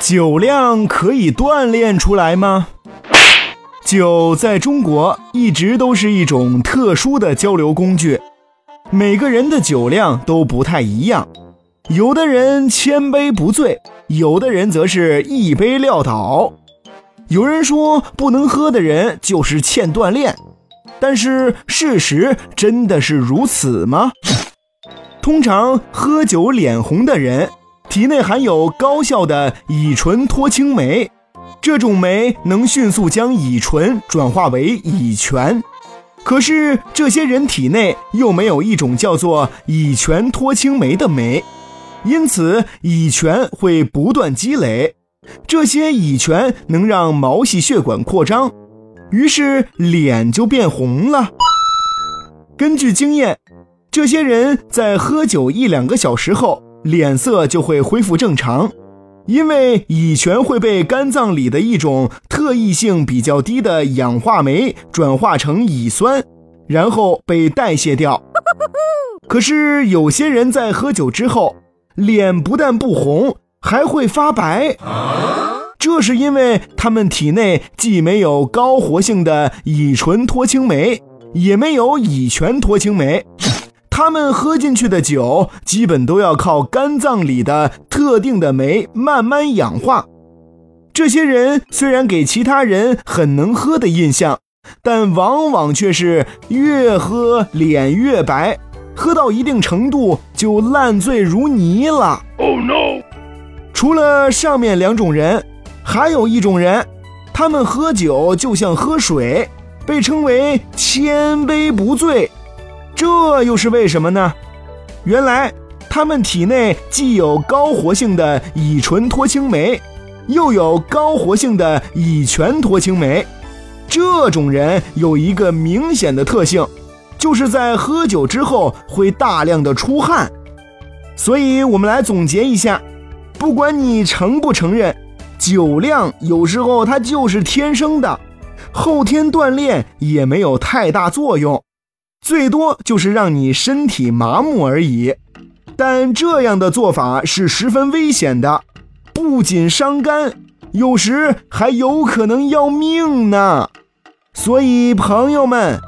酒量可以锻炼出来吗？酒在中国一直都是一种特殊的交流工具，每个人的酒量都不太一样，有的人千杯不醉，有的人则是一杯撂倒。有人说不能喝的人就是欠锻炼，但是事实真的是如此吗？通常喝酒脸红的人，体内含有高效的乙醇脱氢酶，这种酶能迅速将乙醇转化为乙醛。可是这些人体内又没有一种叫做乙醛脱氢酶的酶，因此乙醛会不断积累。这些乙醛能让毛细血管扩张，于是脸就变红了。根据经验，这些人在喝酒一两个小时后，脸色就会恢复正常，因为乙醛会被肝脏里的一种特异性比较低的氧化酶转化成乙酸，然后被代谢掉。可是有些人在喝酒之后，脸不但不红。还会发白，这是因为他们体内既没有高活性的乙醇脱氢酶，也没有乙醛脱氢酶，他们喝进去的酒基本都要靠肝脏里的特定的酶慢慢氧化。这些人虽然给其他人很能喝的印象，但往往却是越喝脸越白，喝到一定程度就烂醉如泥了。Oh no！除了上面两种人，还有一种人，他们喝酒就像喝水，被称为千杯不醉。这又是为什么呢？原来他们体内既有高活性的乙醇脱氢酶，又有高活性的乙醛脱氢酶。这种人有一个明显的特性，就是在喝酒之后会大量的出汗。所以，我们来总结一下。不管你承不承认，酒量有时候它就是天生的，后天锻炼也没有太大作用，最多就是让你身体麻木而已。但这样的做法是十分危险的，不仅伤肝，有时还有可能要命呢。所以朋友们，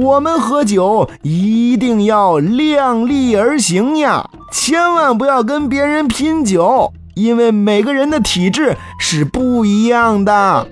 我们喝酒一定要量力而行呀，千万不要跟别人拼酒。因为每个人的体质是不一样的。